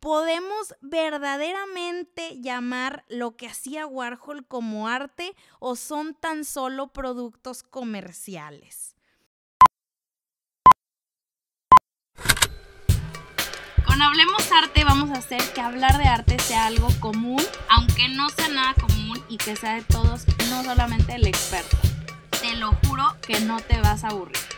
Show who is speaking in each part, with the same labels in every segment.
Speaker 1: ¿Podemos verdaderamente llamar lo que hacía Warhol como arte o son tan solo productos comerciales? Con Hablemos Arte vamos a hacer que hablar de arte sea algo común, aunque no sea nada común y que sea de todos, no solamente el experto. Te lo juro que no te vas a aburrir.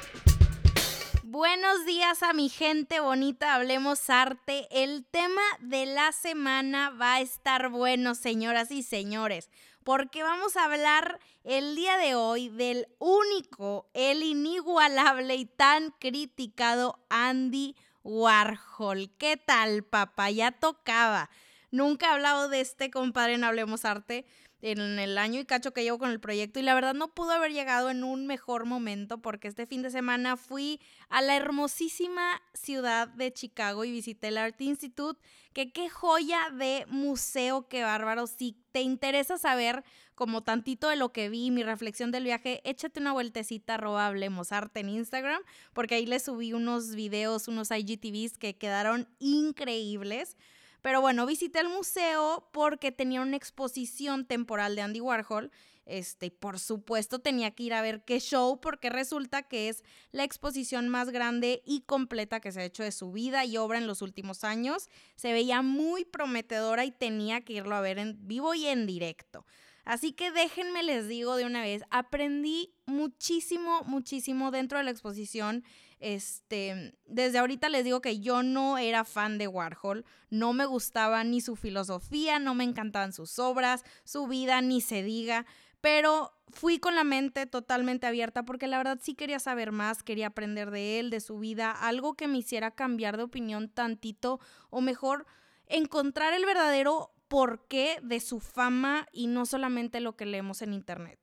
Speaker 1: Buenos días a mi gente bonita, hablemos arte. El tema de la semana va a estar bueno, señoras y señores, porque vamos a hablar el día de hoy del único, el inigualable y tan criticado Andy Warhol. ¿Qué tal, papá? Ya tocaba. Nunca he hablado de este compadre en Hablemos Arte en el año y cacho que llevo con el proyecto y la verdad no pudo haber llegado en un mejor momento porque este fin de semana fui a la hermosísima ciudad de Chicago y visité el Art Institute, que qué joya de museo, qué bárbaro. Si te interesa saber como tantito de lo que vi, mi reflexión del viaje, échate una vueltecita arroba Hablemos Arte en Instagram porque ahí le subí unos videos, unos IGTVs que quedaron increíbles. Pero bueno, visité el museo porque tenía una exposición temporal de Andy Warhol. Este, por supuesto tenía que ir a ver qué show porque resulta que es la exposición más grande y completa que se ha hecho de su vida y obra en los últimos años. Se veía muy prometedora y tenía que irlo a ver en vivo y en directo. Así que déjenme les digo de una vez, aprendí muchísimo, muchísimo dentro de la exposición. Este, desde ahorita les digo que yo no era fan de Warhol, no me gustaba ni su filosofía, no me encantaban sus obras, su vida, ni se diga, pero fui con la mente totalmente abierta porque la verdad sí quería saber más, quería aprender de él, de su vida, algo que me hiciera cambiar de opinión tantito o mejor encontrar el verdadero porqué de su fama y no solamente lo que leemos en internet.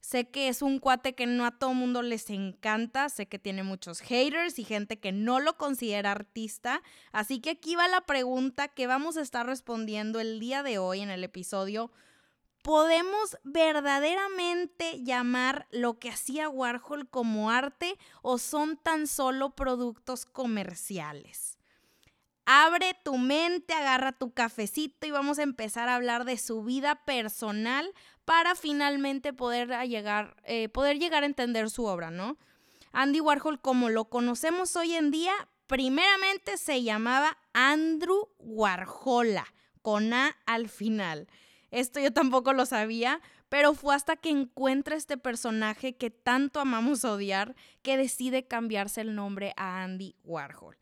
Speaker 1: Sé que es un cuate que no a todo mundo les encanta, sé que tiene muchos haters y gente que no lo considera artista, así que aquí va la pregunta que vamos a estar respondiendo el día de hoy en el episodio. ¿Podemos verdaderamente llamar lo que hacía Warhol como arte o son tan solo productos comerciales? Abre tu mente, agarra tu cafecito y vamos a empezar a hablar de su vida personal para finalmente poder llegar, eh, poder llegar a entender su obra, ¿no? Andy Warhol, como lo conocemos hoy en día, primeramente se llamaba Andrew Warhola, con A al final. Esto yo tampoco lo sabía, pero fue hasta que encuentra este personaje que tanto amamos odiar que decide cambiarse el nombre a Andy Warhol.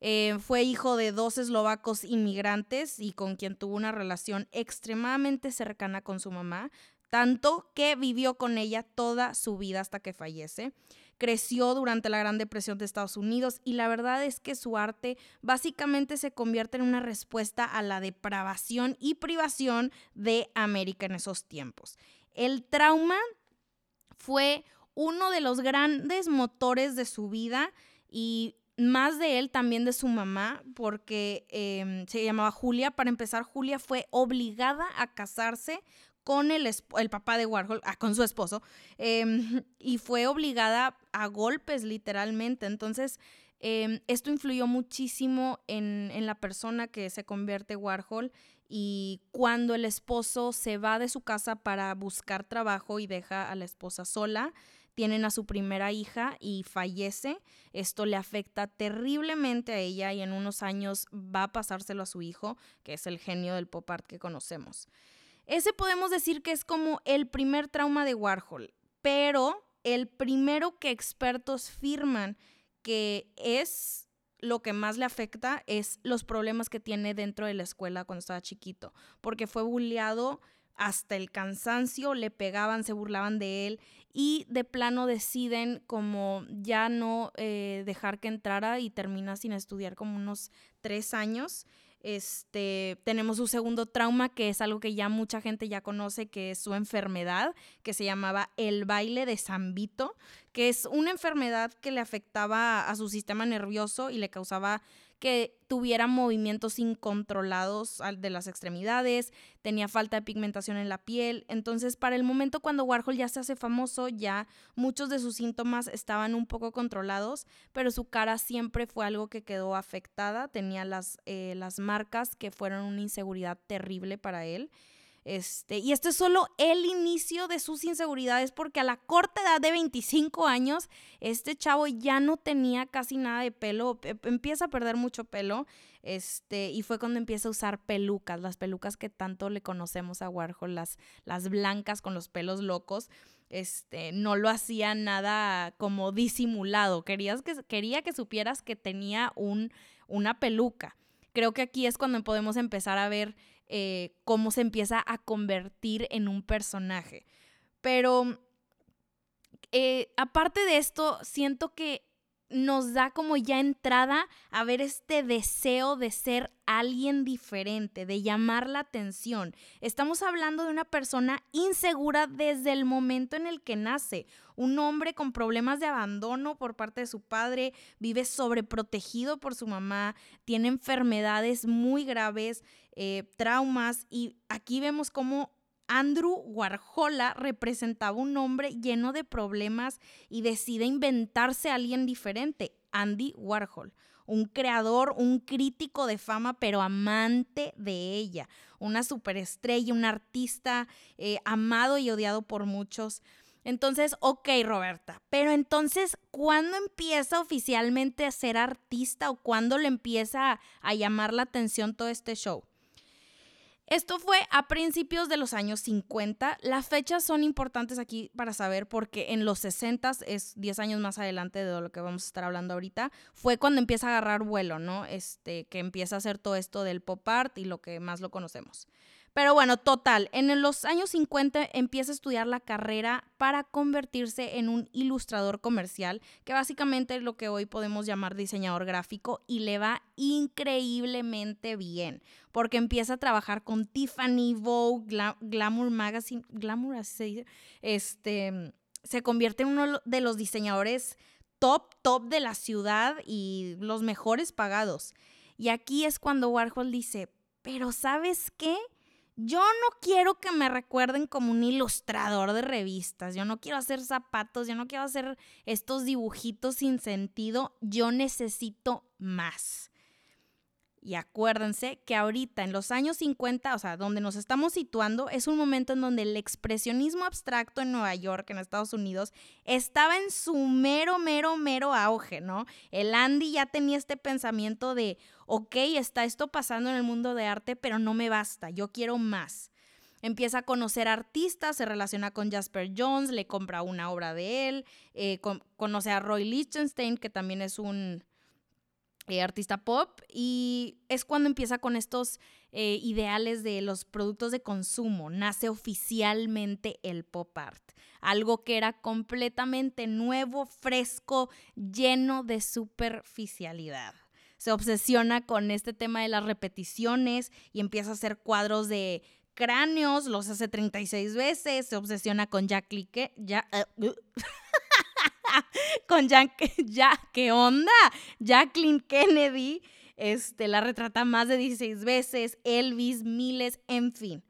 Speaker 1: Eh, fue hijo de dos eslovacos inmigrantes y con quien tuvo una relación extremadamente cercana con su mamá, tanto que vivió con ella toda su vida hasta que fallece. Creció durante la Gran Depresión de Estados Unidos y la verdad es que su arte básicamente se convierte en una respuesta a la depravación y privación de América en esos tiempos. El trauma fue uno de los grandes motores de su vida y más de él, también de su mamá, porque em, se llamaba Julia. Para empezar, Julia fue obligada a casarse con el, el papá de Warhol, ah, con su esposo, em, y fue obligada a golpes literalmente. Entonces, em, esto influyó muchísimo en, en la persona que se convierte Warhol y cuando el esposo se va de su casa para buscar trabajo y deja a la esposa sola, tienen a su primera hija y fallece. Esto le afecta terriblemente a ella y en unos años va a pasárselo a su hijo, que es el genio del pop art que conocemos. Ese podemos decir que es como el primer trauma de Warhol, pero el primero que expertos firman que es lo que más le afecta es los problemas que tiene dentro de la escuela cuando estaba chiquito, porque fue bulleado hasta el cansancio, le pegaban, se burlaban de él y de plano deciden como ya no eh, dejar que entrara y termina sin estudiar como unos tres años. Este, tenemos su segundo trauma, que es algo que ya mucha gente ya conoce, que es su enfermedad, que se llamaba el baile de Zambito, que es una enfermedad que le afectaba a su sistema nervioso y le causaba que tuviera movimientos incontrolados de las extremidades, tenía falta de pigmentación en la piel. Entonces, para el momento cuando Warhol ya se hace famoso, ya muchos de sus síntomas estaban un poco controlados, pero su cara siempre fue algo que quedó afectada, tenía las, eh, las marcas que fueron una inseguridad terrible para él. Este, y esto es solo el inicio de sus inseguridades porque a la corta edad de 25 años, este chavo ya no tenía casi nada de pelo, em, empieza a perder mucho pelo, este, y fue cuando empieza a usar pelucas, las pelucas que tanto le conocemos a Warhol, las, las blancas con los pelos locos, este, no lo hacía nada como disimulado, Querías que, quería que supieras que tenía un, una peluca. Creo que aquí es cuando podemos empezar a ver eh, cómo se empieza a convertir en un personaje. Pero eh, aparte de esto, siento que nos da como ya entrada a ver este deseo de ser alguien diferente, de llamar la atención. Estamos hablando de una persona insegura desde el momento en el que nace. Un hombre con problemas de abandono por parte de su padre, vive sobreprotegido por su mamá, tiene enfermedades muy graves, eh, traumas y aquí vemos cómo Andrew Warhola representaba un hombre lleno de problemas y decide inventarse a alguien diferente, Andy Warhol, un creador, un crítico de fama, pero amante de ella, una superestrella, un artista eh, amado y odiado por muchos. Entonces, ok, Roberta, pero entonces, ¿cuándo empieza oficialmente a ser artista o cuándo le empieza a llamar la atención todo este show? Esto fue a principios de los años 50. Las fechas son importantes aquí para saber porque en los 60 es 10 años más adelante de lo que vamos a estar hablando ahorita, fue cuando empieza a agarrar vuelo, ¿no? Este, que empieza a hacer todo esto del pop art y lo que más lo conocemos. Pero bueno, total, en los años 50 empieza a estudiar la carrera para convertirse en un ilustrador comercial, que básicamente es lo que hoy podemos llamar diseñador gráfico, y le va increíblemente bien, porque empieza a trabajar con Tiffany, Vogue, Glamour Magazine, Glamour así se dice, este, se convierte en uno de los diseñadores top, top de la ciudad y los mejores pagados. Y aquí es cuando Warhol dice, pero ¿sabes qué? Yo no quiero que me recuerden como un ilustrador de revistas, yo no quiero hacer zapatos, yo no quiero hacer estos dibujitos sin sentido, yo necesito más. Y acuérdense que ahorita en los años 50, o sea, donde nos estamos situando, es un momento en donde el expresionismo abstracto en Nueva York, en Estados Unidos, estaba en su mero, mero, mero auge, ¿no? El Andy ya tenía este pensamiento de, ok, está esto pasando en el mundo de arte, pero no me basta, yo quiero más. Empieza a conocer artistas, se relaciona con Jasper Jones, le compra una obra de él, eh, conoce a Roy Lichtenstein, que también es un eh, artista pop y es cuando empieza con estos eh, ideales de los productos de consumo. Nace oficialmente el pop art, algo que era completamente nuevo, fresco, lleno de superficialidad. Se obsesiona con este tema de las repeticiones y empieza a hacer cuadros de cráneos, los hace 36 veces, se obsesiona con Jack Clique, ya, uh, con Jack, ¿qué onda? Jacqueline Kennedy, este, la retrata más de 16 veces, Elvis, miles, en fin.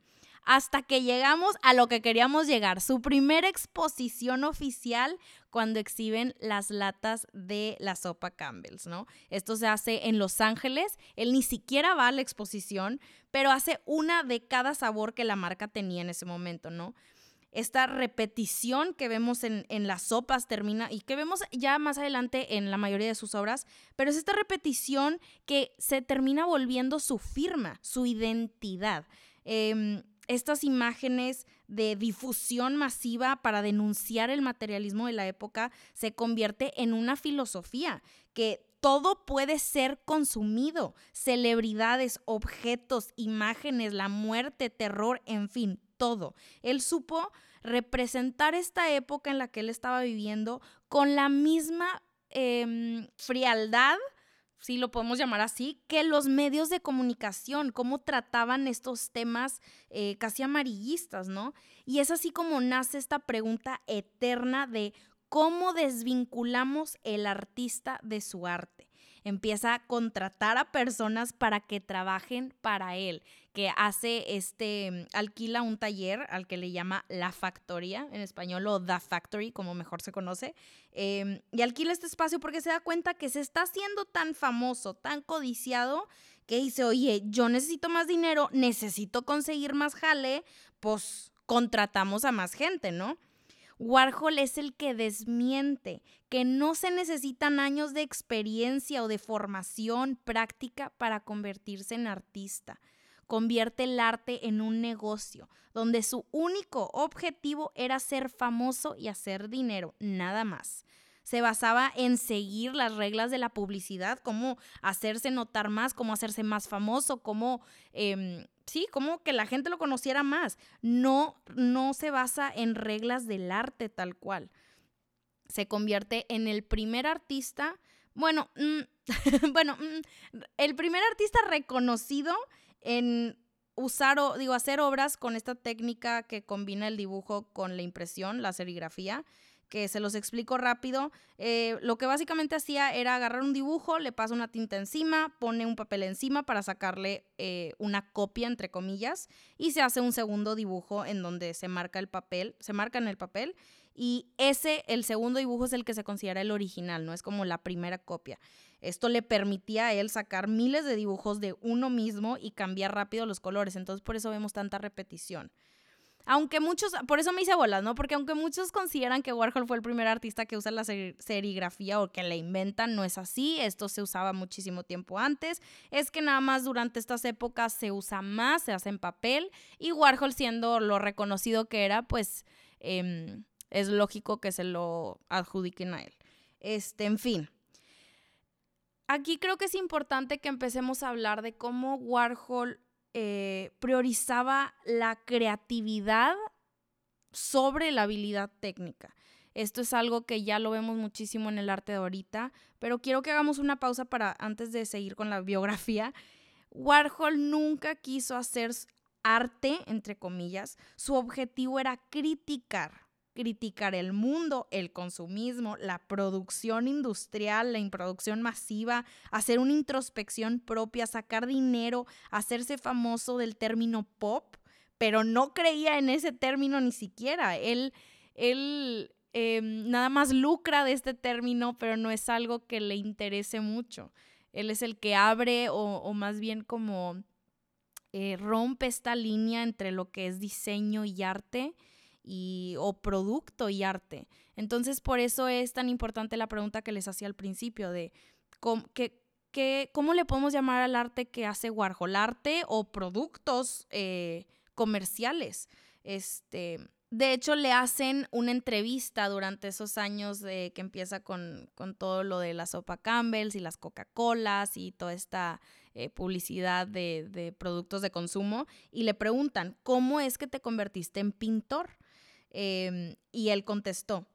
Speaker 1: Hasta que llegamos a lo que queríamos llegar, su primera exposición oficial cuando exhiben las latas de la sopa Campbell's, ¿no? Esto se hace en Los Ángeles, él ni siquiera va a la exposición, pero hace una de cada sabor que la marca tenía en ese momento, ¿no? Esta repetición que vemos en, las sopas termina y que vemos ya más adelante en la mayoría de sus obras, pero es esta repetición que se termina volviendo su firma, su identidad. Em, estas imágenes de difusión masiva para denunciar el materialismo de la época se convierte en una filosofía que todo puede ser consumido, celebridades, objetos, imágenes, la muerte, terror, en fin, todo. Él supo representar esta época en la que él estaba viviendo con la misma em, frialdad, si lo podemos llamar así, que los medios de comunicación, cómo trataban estos temas eh, casi amarillistas, ¿no? Y es así como nace esta pregunta eterna de cómo desvinculamos el artista de su arte. empieza a contratar a personas para que trabajen para él, que hace este, alquila un taller al que le llama La Factoría, en español, o The Factory, como mejor se conoce, em, y alquila este espacio porque se da cuenta que se está haciendo tan famoso, tan codiciado, que dice, oye, yo necesito más dinero, necesito conseguir más jale, pues contratamos a más gente, ¿no? Warhol es el que desmiente que no se necesitan años de experiencia o de formación práctica para convertirse en artista. Convierte el arte en un negocio, donde su único objetivo era ser famoso y hacer dinero, nada más. Se basaba en seguir las reglas de la publicidad, cómo hacerse notar más, cómo hacerse más famoso, cómo em, sí, como que la gente lo conociera más. No, no se basa en reglas del arte tal cual. Se convierte en el primer artista, bueno, mm, bueno, mm, el primer artista reconocido en usar o digo hacer obras con esta técnica que combina el dibujo con la impresión, la serigrafía que se los explico rápido. Eh, lo que básicamente hacía era agarrar un dibujo, le pasa una tinta encima, pone un papel encima para sacarle eh, una copia, entre comillas, y se hace un segundo dibujo en donde se marca el papel, se marca en el papel, y ese, el segundo dibujo es el que se considera el original, no es como la primera copia. Esto le permitía a él sacar miles de dibujos de uno mismo y cambiar rápido los colores, entonces por eso vemos tanta repetición. Aunque muchos, por eso me hice bolas, ¿no? Porque aunque muchos consideran que Warhol fue el primer artista que usa la serigrafía o que la inventan, no es así. Esto se usaba muchísimo tiempo antes. Es que nada más durante estas épocas se usa más, se hace en papel. Y Warhol, siendo lo reconocido que era, pues em, es lógico que se lo adjudiquen a él. Este, en fin. Aquí creo que es importante que empecemos a hablar de cómo Warhol eh, priorizaba la creatividad sobre la habilidad técnica. Esto es algo que ya lo vemos muchísimo en el arte de ahorita, pero quiero que hagamos una pausa para antes de seguir con la biografía. Warhol nunca quiso hacer arte, entre comillas. Su objetivo era criticar criticar el mundo, el consumismo, la producción industrial, la introducción masiva, hacer una introspección propia, sacar dinero, hacerse famoso del término pop, pero no creía en ese término ni siquiera. Él, él em, nada más lucra de este término, pero no es algo que le interese mucho. Él es el que abre o, más bien como eh, rompe esta línea entre lo que es diseño y arte y, o producto y arte. Entonces, por eso es tan importante la pregunta que les hacía al principio de cómo, cómo le podemos llamar al arte que hace Warhol, arte o productos eh, comerciales. Este, de hecho, le hacen una entrevista durante esos años que empieza con, todo lo de la sopa Campbell's y las Coca-Colas y toda esta eh, publicidad de, de, productos de consumo y le preguntan, ¿cómo es que te convertiste en pintor? Em, y él contestó,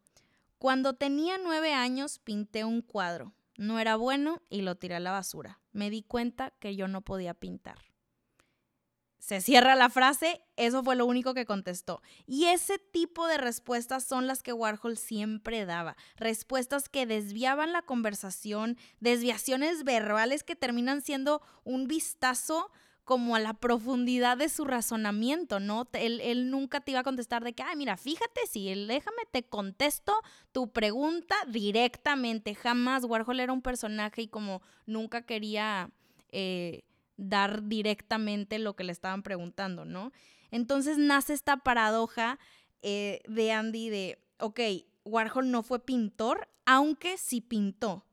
Speaker 1: cuando tenía nueve años pinté un cuadro. No era bueno y lo tiré a la basura. Me di cuenta que yo no podía pintar. Se cierra la frase, eso fue lo único que contestó. Y ese tipo de respuestas son las que Warhol siempre daba. Respuestas que desviaban la conversación, desviaciones verbales que terminan siendo un vistazo como a la profundidad de su razonamiento, ¿no? Él, nunca te iba a contestar de que, ay, mira, fíjate, si él, déjame, te contesto tu pregunta directamente. Jamás Warhol era un personaje y como nunca quería eh, dar directamente lo que le estaban preguntando, ¿no? Entonces nace esta paradoja eh, de Andy de, ok, Warhol no fue pintor, aunque sí pintó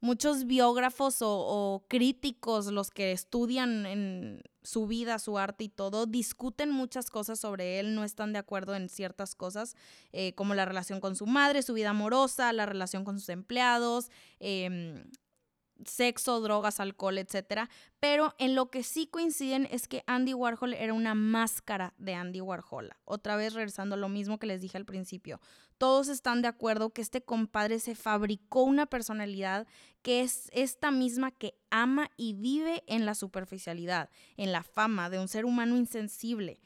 Speaker 1: muchos biógrafos o, críticos, los que estudian en su vida, su arte y todo, discuten muchas cosas sobre él, no están de acuerdo en ciertas cosas, eh, como la relación con su madre, su vida amorosa, la relación con sus empleados, eh, sexo, drogas, alcohol, etc. Pero en lo que sí coinciden es que Andy Warhol era una máscara de Andy Warhol. Otra vez regresando a lo mismo que les dije al principio. Todos están de acuerdo que este compadre se fabricó una personalidad que es esta misma que ama y vive en la superficialidad, en la fama de un ser humano insensible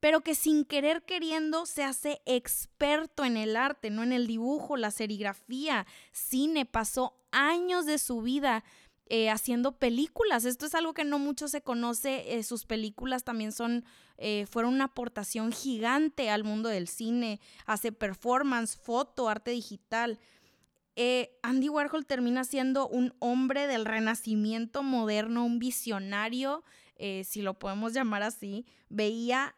Speaker 1: pero que sin querer queriendo se hace experto en el arte, no en el dibujo, la serigrafía, cine, pasó años de su vida eh, haciendo películas. Esto es algo que no mucho se conoce. Eh, sus películas también son, eh, fueron una aportación gigante al mundo del cine. Hace performance, foto, arte digital. Andy Warhol termina siendo un hombre del renacimiento moderno, un visionario, si lo podemos llamar así. Veía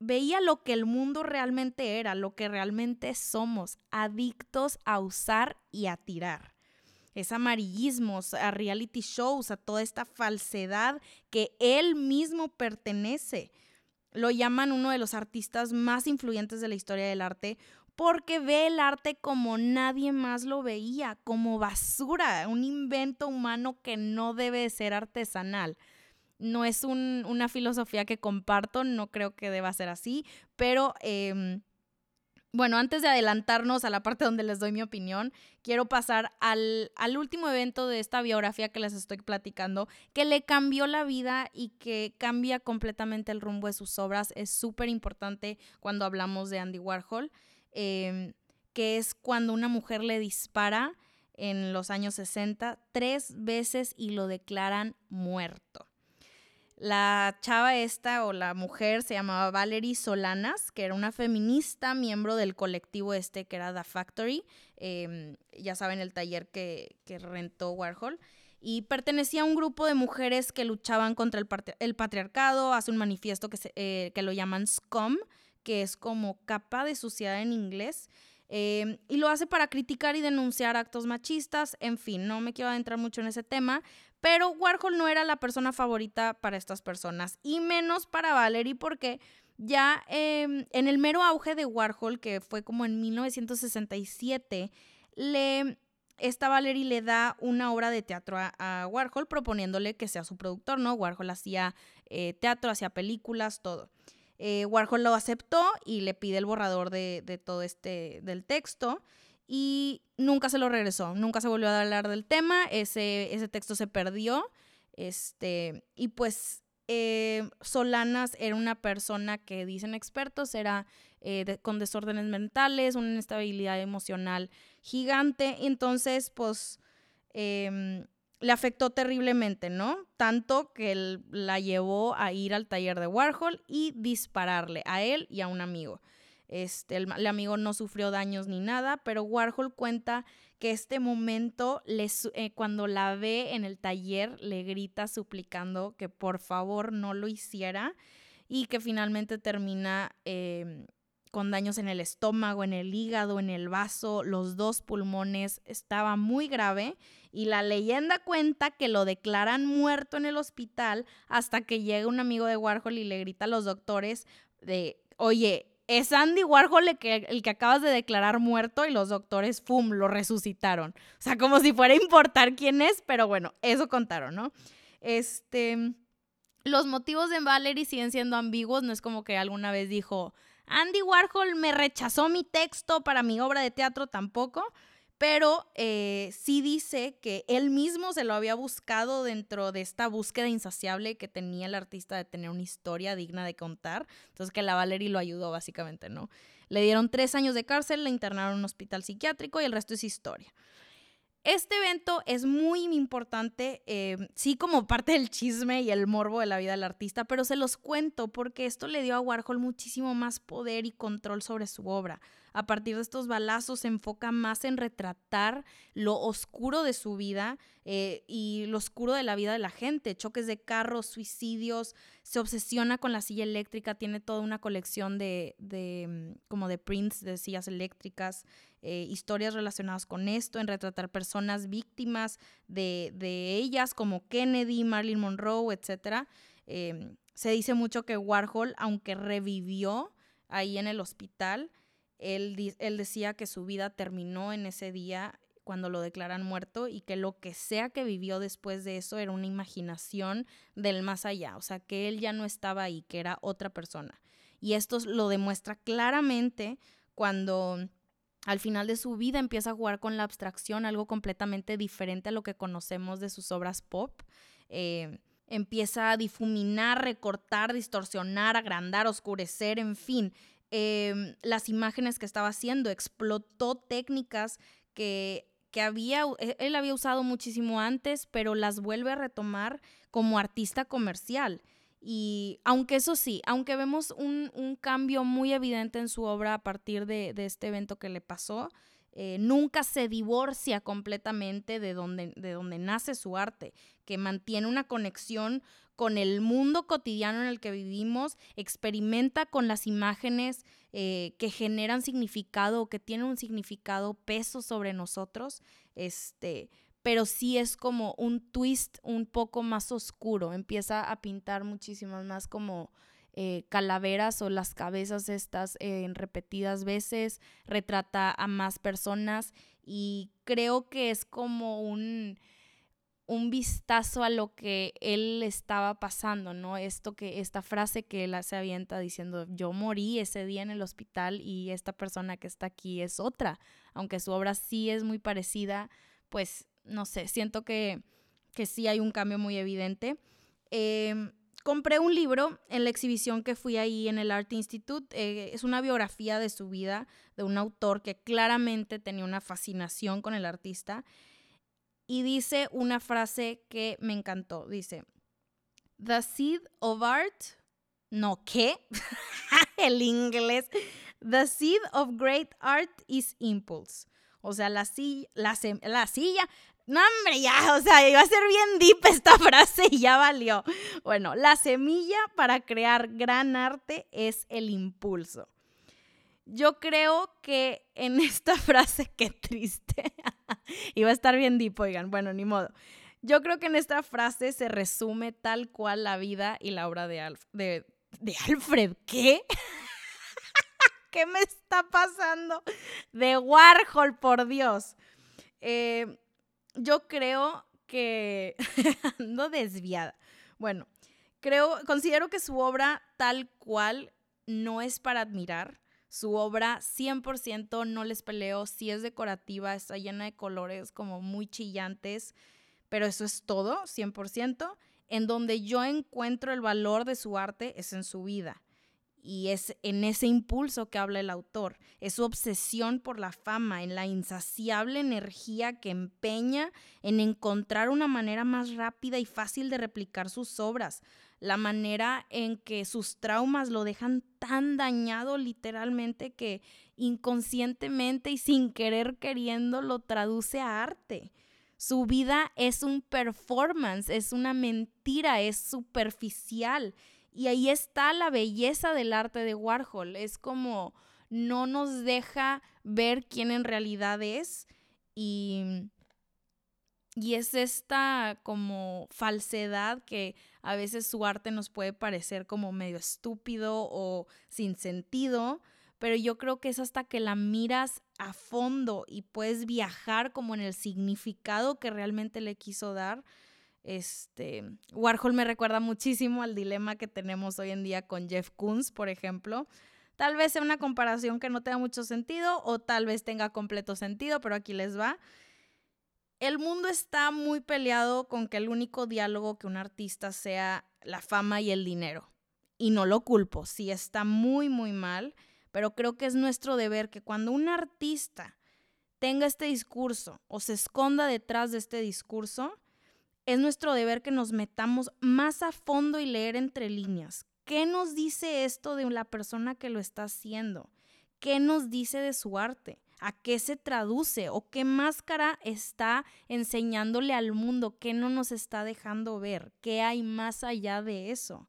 Speaker 1: veía lo que el mundo realmente era, lo que realmente somos, adictos a usar y a tirar es amarillismos, a reality shows, a toda esta falsedad que él mismo pertenece. Lo llaman uno de los artistas más influyentes de la historia del arte porque ve el arte como nadie más lo veía, como basura, un invento humano que no debe ser artesanal. No es una filosofía que comparto, no creo que deba ser así, pero em, bueno, antes de adelantarnos a la parte donde les doy mi opinión, quiero pasar al, último evento de esta biografía que les estoy platicando, que le cambió la vida y que cambia completamente el rumbo de sus obras. Es súper importante cuando hablamos de Andy Warhol, em, que es cuando una mujer le dispara en los años 60 tres veces y lo declaran muerto. La chava esta o la mujer se llamaba Valerie Solanas, que era una feminista, miembro del colectivo este que era The Factory, em, ya saben, el taller que, rentó Warhol, y pertenecía a un grupo de mujeres que luchaban contra el, patriarcado, hace un manifiesto que, eh, que lo llaman SCOM, que es como capa de suciedad en inglés, em, y lo hace para criticar y denunciar actos machistas, en fin, no me quiero adentrar mucho en ese tema, pero Warhol no era la persona favorita para estas personas, y menos para Valerie, porque ya em, en el mero auge de Warhol, que fue como en 1967, le, esta Valerie le da una obra de teatro a, Warhol proponiéndole que sea su productor, ¿no? Warhol hacía eh, teatro, hacía películas, todo. Eh, Warhol lo aceptó y le pide el borrador de, de todo este, del texto y nunca se lo regresó, nunca se volvió a hablar del tema, ese, ese texto se perdió, este, y pues eh, Solanas era una persona que dicen expertos, era eh, con desórdenes mentales, una inestabilidad emocional gigante, entonces pues em, le afectó terriblemente, ¿no? Tanto que él la llevó a ir al taller de Warhol y dispararle a él y a un amigo. Este, el, amigo no sufrió daños ni nada, pero Warhol cuenta que este momento, eh, cuando la ve en el taller, le grita suplicando que por favor no lo hiciera y que finalmente termina em, con daños en el estómago, en el hígado, en el vaso, los dos pulmones, estaba muy grave y la leyenda cuenta que lo declaran muerto en el hospital hasta que llega un amigo de Warhol y le grita a los doctores de, oye, es Andy Warhol el que, el que acabas de declarar muerto y los doctores, ¡fum!, lo resucitaron. O sea, como si fuera a importar quién es, pero bueno, eso contaron, ¿no? Este, los motivos de Valerie siguen siendo ambiguos, no es como que alguna vez dijo, Andy Warhol me rechazó mi texto para mi obra de teatro tampoco, pero eh, sí dice que él mismo se lo había buscado dentro de esta búsqueda insaciable que tenía el artista de tener una historia digna de contar. Entonces que la Valerie lo ayudó básicamente, ¿no? Le dieron tres años de cárcel, le internaron en un hospital psiquiátrico y el resto es historia. Este evento es muy importante, eh, sí como parte del chisme y el morbo de la vida del artista, pero se los cuento porque esto le dio a Warhol muchísimo más poder y control sobre su obra. A partir de estos balazos se enfoca más en retratar lo oscuro de su vida eh, y lo oscuro de la vida de la gente, choques de carros, suicidios, se obsesiona con la silla eléctrica, tiene toda una colección de, de mm, como de prints de sillas eléctricas. Eh, historias relacionadas con esto, en retratar personas víctimas de, ellas, como Kennedy, Marilyn Monroe, etc. Em, se dice mucho que Warhol, aunque revivió ahí en el hospital, él, él decía que su vida terminó en ese día cuando lo declaran muerto y que lo que sea que vivió después de eso era una imaginación del más allá, o sea, que él ya no estaba ahí, que era otra persona. Y esto lo demuestra claramente cuando al final de su vida empieza a jugar con la abstracción, algo completamente diferente a lo que conocemos de sus obras pop. Eh, empieza a difuminar, recortar, distorsionar, agrandar, oscurecer, en fin. Em, las imágenes que estaba haciendo, explotó técnicas que, que había, e, él había usado muchísimo antes, pero las vuelve a retomar como artista comercial. Y aunque eso sí, aunque vemos un, cambio muy evidente en su obra a partir de, este evento que le pasó, eh, nunca se divorcia completamente de donde, de donde nace su arte, que mantiene una conexión con el mundo cotidiano en el que vivimos, experimenta con las imágenes eh, que generan significado o que tienen un significado, peso sobre nosotros, este, pero sí es como un twist un poco más oscuro, empieza a pintar muchísimas más como eh, calaveras o las cabezas estas en repetidas veces, retrata a más personas y creo que es como un un vistazo a lo que él estaba pasando, ¿no? Esto que, esta frase que él se avienta diciendo, yo morí ese día en el hospital y esta persona que está aquí es otra, aunque su obra sí es muy parecida, pues no sé, siento que, que sí hay un cambio muy evidente. Em, compré un libro en la exhibición que fui ahí en el Art Institute. Eh, es una biografía de su vida de un autor que claramente tenía una fascinación con el artista y dice una frase que me encantó. Dice, The seed of art, no, ¿qué? El inglés. The seed of great art is impulse. O sea, la silla, la, la silla, no, hombre, ya, o sea, iba a ser bien deep esta frase y ya valió. Bueno, la semilla para crear gran arte es el impulso. Yo creo que en esta frase, qué triste, iba a estar bien deep, oigan, bueno, ni modo. Yo creo que en esta frase se resume tal cual la vida y la obra de, Alfred. ¿Qué? ¿Qué me está pasando? De Warhol, por Dios. Eh, yo creo que ando desviada. Bueno, creo, considero que su obra tal cual no es para admirar. Su obra 100% no les peleo, sí es decorativa, está llena de colores como muy chillantes, pero eso es todo, 100%. En donde yo encuentro el valor de su arte es en su vida. Y es en ese impulso que habla el autor, es su obsesión por la fama, en la insaciable energía que empeña en encontrar una manera más rápida y fácil de replicar sus obras, la manera en que sus traumas lo dejan tan dañado literalmente que inconscientemente y sin querer queriendo lo traduce a arte. Su vida es un performance, es una mentira, es superficial. Y ahí está la belleza del arte de Warhol. Es como no nos deja ver quién en realidad es y y es esta como falsedad que a veces su arte nos puede parecer como medio estúpido o sin sentido, pero yo creo que es hasta que la miras a fondo y puedes viajar como en el significado que realmente le quiso dar. Este, Warhol me recuerda muchísimo al dilema que tenemos hoy en día con Jeff Koons, por ejemplo. Tal vez sea una comparación que no tenga mucho sentido o tal vez tenga completo sentido, pero aquí les va el mundo está muy peleado con que el único diálogo que un artista sea la fama y el dinero. Y no lo culpo, sí está muy, muy mal, pero creo que es nuestro deber que cuando un artista tenga este discurso o se esconda detrás de este discurso, es nuestro deber que nos metamos más a fondo y leer entre líneas. ¿Qué nos dice esto de la persona que lo está haciendo? ¿Qué nos dice de su arte? A qué se traduce o qué máscara está enseñándole al mundo, qué no nos está dejando ver, qué hay más allá de eso.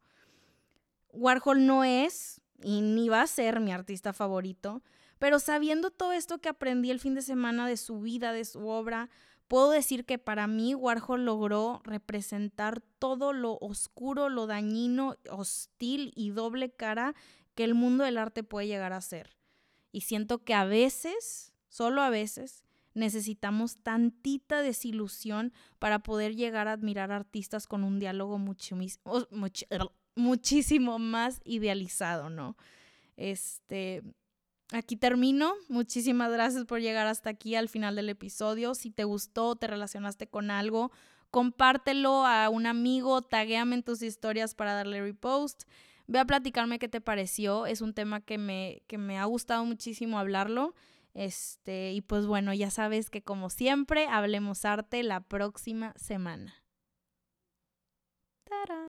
Speaker 1: Warhol no es y ni va a ser mi artista favorito, pero sabiendo todo esto que aprendí el fin de semana de su vida, de su obra, puedo decir que para mí Warhol logró representar todo lo oscuro, lo dañino, hostil y doble cara que el mundo del arte puede llegar a ser. Y siento que a veces, solo a veces, necesitamos tantita desilusión para poder llegar a admirar artistas con un diálogo mucho, muchísimo más idealizado, ¿no? Este, aquí termino. Muchísimas gracias por llegar hasta aquí al final del episodio. Si te gustó, te relacionaste con algo, compártelo a un amigo, taguéame en tus historias para darle repost ve a platicarme qué te pareció. Es un tema que me, que me ha gustado muchísimo hablarlo. Este, y pues bueno, ya sabes que como siempre, hablemos arte la próxima semana. ¡Tarán!